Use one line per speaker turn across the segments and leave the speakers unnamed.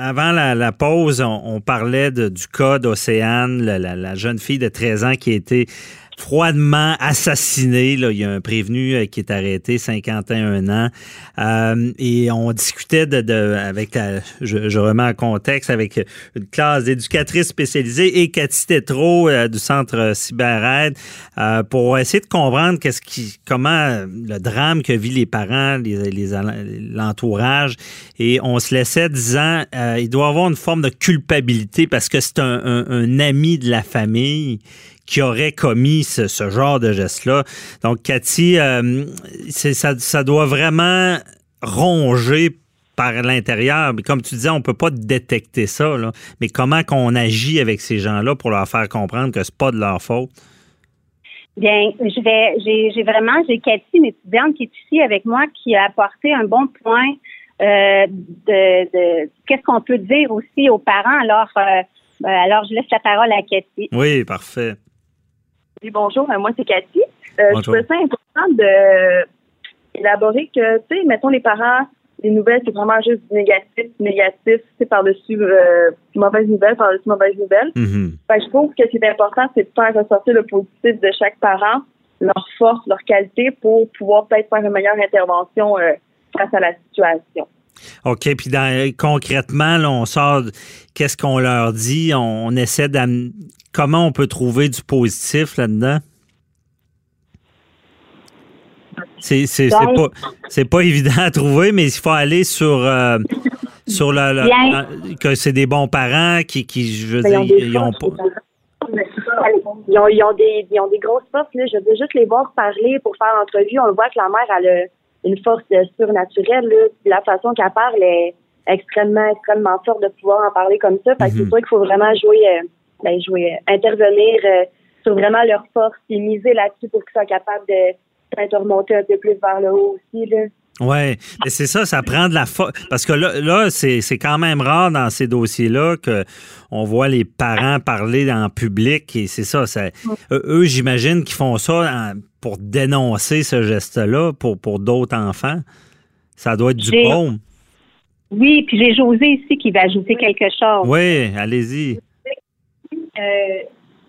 avant la, pause, on, parlait du cas d'Océane, la, la, jeune fille de 13 ans qui a été froidement assassiné. Là. Il y a un prévenu euh, qui est arrêté, 51 ans. Euh, et on discutait de, avec, je, remets en contexte, avec une classe d'éducatrices spécialisées et Cathy Tétrault euh, du Centre CyberAide pour essayer de comprendre qu'est-ce qui, comment le drame que vivent les parents, l'entourage. et on se laissait disant, il doit avoir une forme de culpabilité parce que c'est un ami de la famille qui aurait commis ce, genre de geste-là. Donc, Cathy, euh, ça, ça doit vraiment ronger par l'intérieur. Mais comme tu disais, on peut pas détecter ça. Là. Mais comment qu'on agit avec ces gens-là pour leur faire comprendre que c'est pas de leur faute?
Bien, je vais, j'ai, vraiment, j'ai Cathy, une étudiante qui est ici avec moi, qui a apporté un bon point euh, de, qu'est-ce qu'on peut dire aussi aux parents. Alors, euh, alors je laisse la parole à Cathy.
Oui, parfait.
Oui, bonjour, moi c'est Cathy. Euh, je trouve ça important de élaborer que, tu sais, mettons les parents, les nouvelles, c'est vraiment juste négatif, négatif, c'est par-dessus euh, mauvaise nouvelle, par-dessus mauvaise nouvelle. Mm je trouve que ce qui est important, c'est de faire ressortir le positif de chaque parent, leur force, leur qualité pour pouvoir peut-être faire une meilleure intervention euh, face à la situation.
OK, puis concrètement, on sort, qu'est-ce qu'on leur dit? On, essaie d'amener. Comment on peut trouver du positif là-dedans? C'est pas c'est pas évident à trouver, mais il faut aller sur euh, sur le, que c'est des bons parents qui, qui je veux dire, ils ont pas.
Ils ont, ils ont, des, ils ont des grosses forces. Là. Je veux juste les voir parler pour faire entrevue. On voit que la mère, elle a une force surnaturelle. Là. La façon qu'elle parle est extrêmement, extrêmement forte de pouvoir en parler comme ça. Fait que c'est mhm. sûr qu'il faut vraiment jouer, euh, ben, jouer, euh, intervenir euh, sur vraiment leur force et miser là-dessus pour qu'ils soient capables de peut-être remonter un peu plus vers le haut aussi. Là.
Oui, mais c'est ça, ça prend de la force. Parce que là, là c'est, quand même rare dans ces dossiers-là qu'on voit les parents parler en public et c'est ça. ça eux, j'imagine qu'ils font ça pour dénoncer ce geste-là pour, pour d'autres enfants. Ça doit être du bon.
Oui, puis j'ai José ici qui va ajouter quelque chose.
Oui, allez-y.
Euh,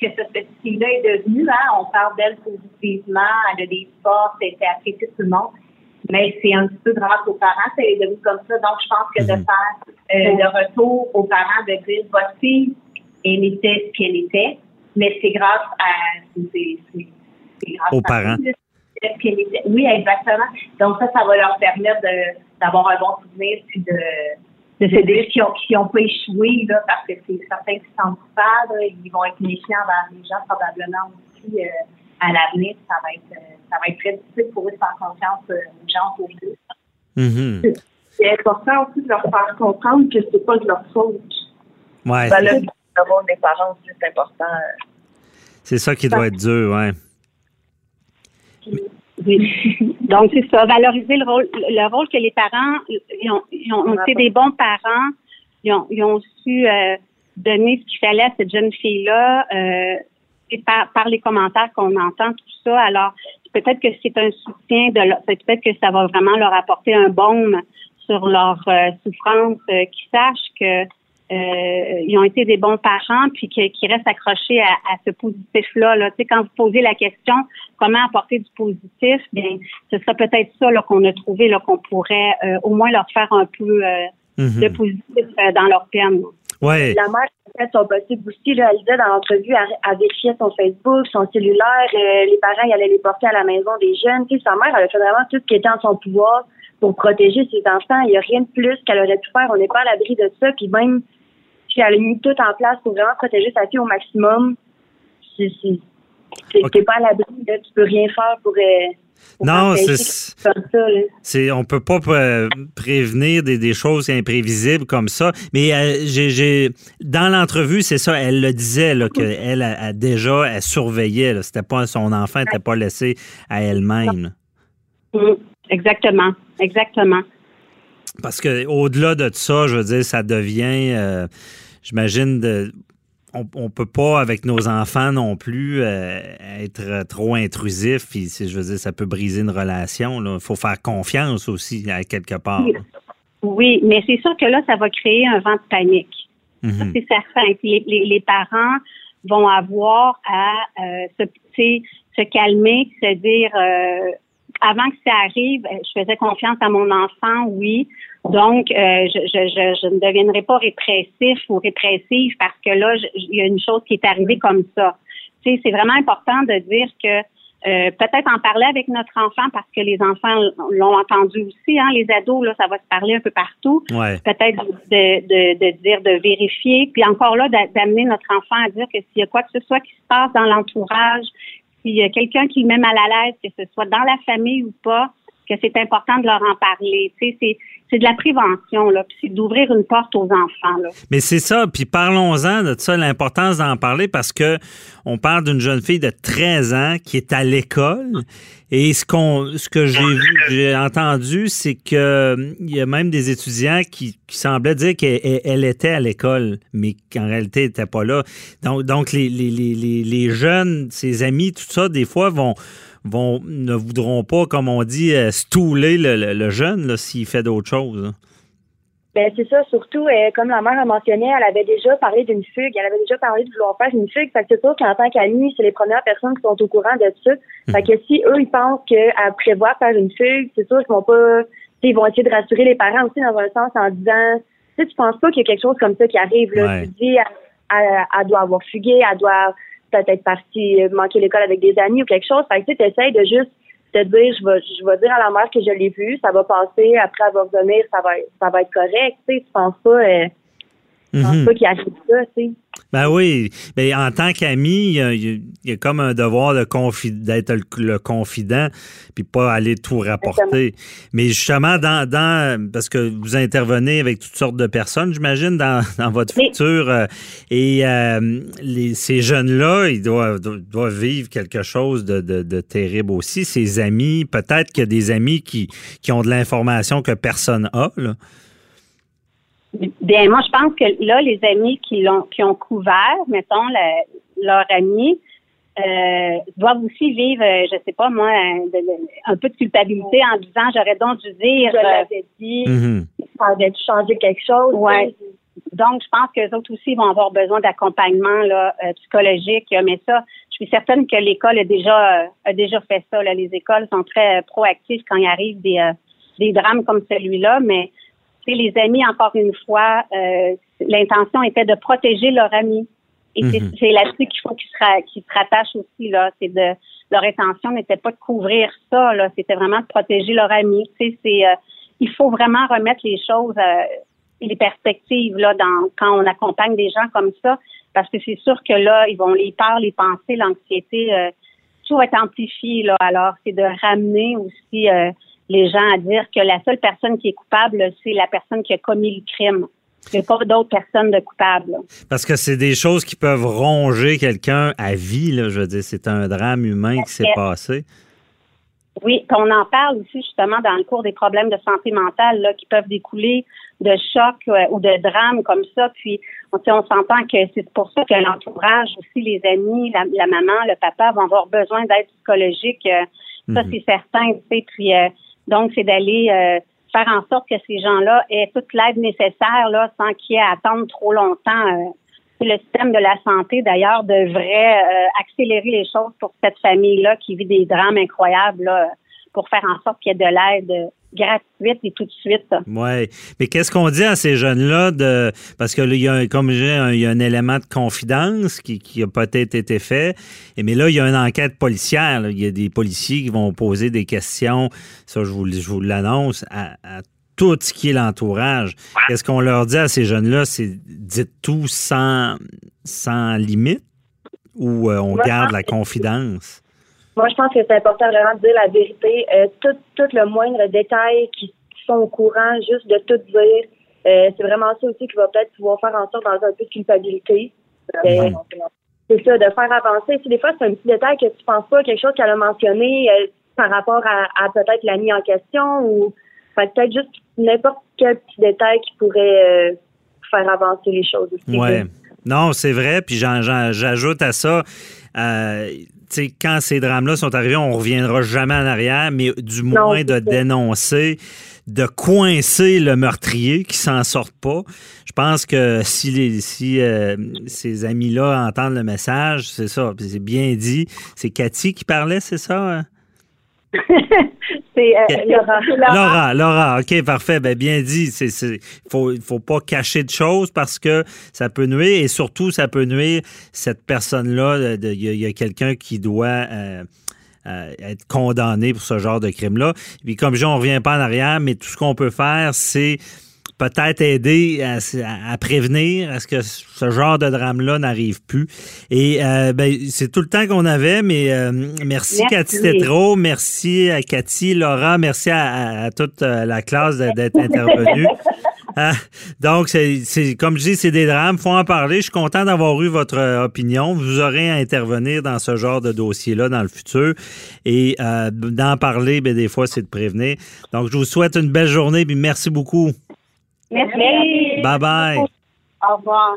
que ce petit fille-là est devenu, hein, on parle d'elle positivement, elle a des forces, elle était appréciée tout le monde mais c'est un petit peu grâce aux parents, ça est devenu comme ça. Donc, je pense que de mhm. faire euh, le retour aux parents, de dire, votre fille, elle était ce qu'elle était, mais c'est grâce à... C'est,
grâce aux parents.
Oui, exactement. Donc, ça, ça va leur permettre de, d'avoir un bon souvenir, puis de, de se dire qu'ils n'ont pas échoué, là, parce que c'est certains qui sont coupables, ils vont être méfiants envers les gens, probablement aussi. Euh, à l'avenir, ça va être euh, ça va être très difficile pour eux de faire confiance aux gens autour d'eux.
Mm-hmm. C'est important aussi de leur faire comprendre que c'est pas de leur faute. Ouais. Ben là, d'avoir des parents c'est important.
C'est ça qui doit être dur, ouais.
Donc, c'est ça, valoriser le rôle, le rôle que les parents, ils ont, ils ont été des bons parents, ils ont, ils ont su euh, donner ce qu'il fallait à cette jeune fille-là. Euh, par, par les commentaires qu'on entend, tout ça. Alors, peut-être que c'est un soutien de peut-être que ça va vraiment leur apporter un baume sur leur euh, souffrance, euh, qu'ils sachent que euh, ils ont été des bons parents, puis qu'ils restent accrochés à, à ce positif-là. Là. Tu sais, quand vous posez la question comment apporter du positif, bien, ce serait peut-être ça qu'on a trouvé qu'on pourrait au moins leur faire un peu mm-hmm. de positif dans leur peine.
Ouais.
La mère a fait son possible aussi. Là, elle disait dans l'entrevue, elle, elle vérifiait son Facebook, son cellulaire. Euh, les parents, ils allaient les porter à la maison des jeunes. Tu sais, sa mère, elle a fait vraiment tout ce qui était en son pouvoir pour protéger ses enfants. Il n'y a rien de plus qu'elle aurait pu faire. On n'est pas à l'abri de ça. Puis même, puis elle a mis tout en place pour vraiment protéger sa fille au maximum. C'est okay. pas à l'abri. Tu peux rien faire pour... Euh,
non, c'est on peut pas prévenir des, choses imprévisibles comme ça. Mais euh, j'ai dans l'entrevue, c'est ça, elle le disait qu'elle a, déjà elle surveillait. C'était pas son enfant n'était pas laissé à elle-même.
Mm, exactement, exactement.
Parce que au-delà de ça, je veux dire, ça devient, euh, j'imagine, de on, ne peut pas, avec nos enfants non plus, euh, être trop intrusif. Puis, je veux dire, ça peut briser une relation. Il faut faire confiance aussi, à quelque part.
Oui, mais c'est sûr que là, ça va créer un vent de panique. Mhm. C'est certain. Les, les, parents vont avoir à euh, se, se calmer, se dire euh, avant que ça arrive, euh, je faisais confiance à mon enfant, oui. Donc, euh, je, je, je, ne deviendrai pas répressif ou répressive parce que là, il y a une chose qui est arrivée comme ça. Tu sais, c'est vraiment important de dire que euh, peut-être en parler avec notre enfant parce que les enfants l'ont entendu aussi. Hein, les ados, là, ça va se parler un peu partout. Peut-être de, de, de, dire, de vérifier. Puis encore là, d'amener notre enfant à dire que s'il y a quoi que ce soit qui se passe dans l'entourage, s'il y a quelqu'un qui le met mal à l'aise, que ce soit dans la famille ou pas, que c'est important de leur en parler. C'est c'est de la prévention, là, puis c'est d'ouvrir une porte aux enfants.
Mais c'est ça, puis parlons-en de ça, l'importance d'en parler, parce que on parle d'une jeune fille de 13 ans qui est à l'école, et ce qu'on, ce que j'ai j'ai entendu, c'est que il y a même des étudiants qui, qui semblaient dire qu'elle était à l'école, mais qu'en réalité, elle n'était pas là. Donc, donc les, les, les, les jeunes, ses amis, tout ça, des fois vont vont ne voudront pas, comme on dit, euh, stouler le, le, jeune s'il fait d'autres choses. Hein.
Ben, c'est ça, surtout, euh, comme la mère a mentionné, elle avait déjà parlé d'une fugue, elle avait déjà parlé de vouloir faire une fugue. Fait que c'est sûr qu'en tant qu'amie, c'est les premières personnes qui sont au courant de ça. Hum. Fait que si eux, ils pensent qu'elle prévoit faire une fugue, c'est sûr qu'ils vont pas, ils vont essayer de rassurer les parents aussi dans un sens en disant, tu sais, tu penses pas qu'il y a quelque chose comme ça qui arrive, là. Tu dis, elle, doit avoir fugué, elle doit peut-être partie euh, manquer l'école avec des amis ou quelque chose. Fait que tu essaies de juste te dire, je vais, je vais dire à la mère que je l'ai vu, ça va passer, après elle va revenir, ça va, ça va être correct, tu tu penses pas, euh, pense mhm. pas qu'il arrive ça, tu sais.
Ben oui, mais en tant qu'ami, il, y, a comme un devoir d'être le, confident, puis pas aller tout rapporter. Mais justement, dans, dans, parce que vous intervenez avec toutes sortes de personnes, j'imagine, dans, dans, votre futur, euh, et euh, les, ces jeunes-là, ils doivent, doivent vivre quelque chose de, de, de terrible aussi. Ces amis, peut-être qu'il y a des amis qui, qui ont de l'information que personne n'a, là.
Bien, moi, je pense que là, les amis qui l'ont qui ont couvert, mettons, leur ami, euh, doivent aussi vivre, euh, je sais pas moi, un, peu de culpabilité en disant j'aurais donc dû dire.
Je l'avais dit. Mm dû changer quelque chose.
Ouais. Donc, je pense que les autres aussi vont avoir besoin d'accompagnement là, euh, psychologique. Mais ça, je suis certaine que l'école a déjà a déjà fait ça. Là. Les écoles sont très proactives quand il arrive des, des drames comme celui-là, mais les amis, encore une fois, euh, l'intention était de protéger leur ami. Et c'est mhm. là-dessus qu'il faut qu'ils se, se rattachent aussi, là. C'est de, leur intention n'était pas de couvrir ça, là. C'était vraiment de protéger leur ami. Tu c'est, euh, il faut vraiment remettre les choses, euh, les perspectives, là, dans, quand on accompagne des gens comme ça. Parce que c'est sûr que là, ils vont, les peurs, les pensées, l'anxiété, tout est amplifié, là. Alors, c'est de ramener aussi, les gens à dire que la seule personne qui est coupable, c'est la personne qui a commis le crime. Il n'y a pas d'autres personnes de coupables.
Parce que c'est des choses qui peuvent ronger quelqu'un à vie, là, je veux dire. C'est un drame humain qui s'est passé.
Oui, on en parle aussi justement dans le cours des problèmes de santé mentale là, qui peuvent découler de chocs euh, ou de drames comme ça. Puis on, on s'entend que c'est pour ça que l'entourage, aussi les amis, la, maman, le papa vont avoir besoin d'aide psychologique. Euh, ça, mhm. c'est certain. Tu sais, puis euh, donc, c'est d'aller euh, faire en sorte que ces gens-là aient toute l'aide nécessaire là, sans qu'il y ait trop longtemps. Euh, le système de la santé, d'ailleurs, devrait euh, accélérer les choses pour cette famille-là qui vit des drames incroyables pour faire en sorte qu'il y ait de l'aide gratuite et tout de suite.
Oui. Mais qu'est-ce qu'on dit à ces jeunes-là de parce que là, il y a comme il y a un élément de confidence qui, qui a peut-être été fait. Et mais là, il y a une enquête policière. Il y a des policiers qui vont poser des questions. Ça, je vous, je vous l'annonce à, tout ce qui est l'entourage. Qu'est-ce qu'on leur dit à ces jeunes-là? C'est dites tout sans, sans limite ou euh, on garde la confidence?
Moi, je pense que c'est important vraiment de dire la vérité. Euh, tout, tout le moindre détail qui sont au courant, juste de tout dire. Euh, c'est vraiment ça aussi qui va peut-être pouvoir faire en sorte dans un peu de culpabilité. Euh, c'est ça, de faire avancer. Si des fois, c'est un petit détail que tu penses pas, quelque chose qu'elle a mentionné par rapport à, peut-être l'ami en question ou peut-être juste n'importe quel petit détail qui pourrait faire avancer les choses aussi.
Ouais. Non, c'est vrai. Puis j'ajoute à ça, quand ces drames-là sont arrivés, on ne reviendra jamais en arrière, mais du moins de dénoncer de coincer le meurtrier qui s'en sorte pas. Je pense que si, les, si euh, ces amis-là entendent le message, c'est ça, c'est bien dit. C'est Cathy qui parlait, c'est ça?
C'est euh, Laura.
Laura. Laura, OK, parfait. Ben, bien dit. Il ne faut, faut pas cacher de choses parce que ça peut nuire et surtout, ça peut nuire cette personne-là. Il y a, quelqu'un qui doit. Euh, euh, être condamné pour ce genre de crime-là. Puis comme je dis, on ne revient pas en arrière, mais tout ce qu'on peut faire, c'est peut-être aider à, prévenir à ce que ce genre de drame-là n'arrive plus. Et euh, ben, c'est tout le temps qu'on avait, mais euh, merci, Cathy Tétrault, merci à Cathy, Laura, merci à, toute euh, la classe d'être intervenue. Ah, donc, c'est comme je dis, c'est des drames, faut en parler. Je suis content d'avoir eu votre opinion. Vous aurez à intervenir dans ce genre de dossier-là dans le futur. Et d'en parler, ben, des fois, c'est de prévenir. Donc, je vous souhaite une belle journée, puis merci beaucoup.
Merci.
Bye bye.
Au revoir.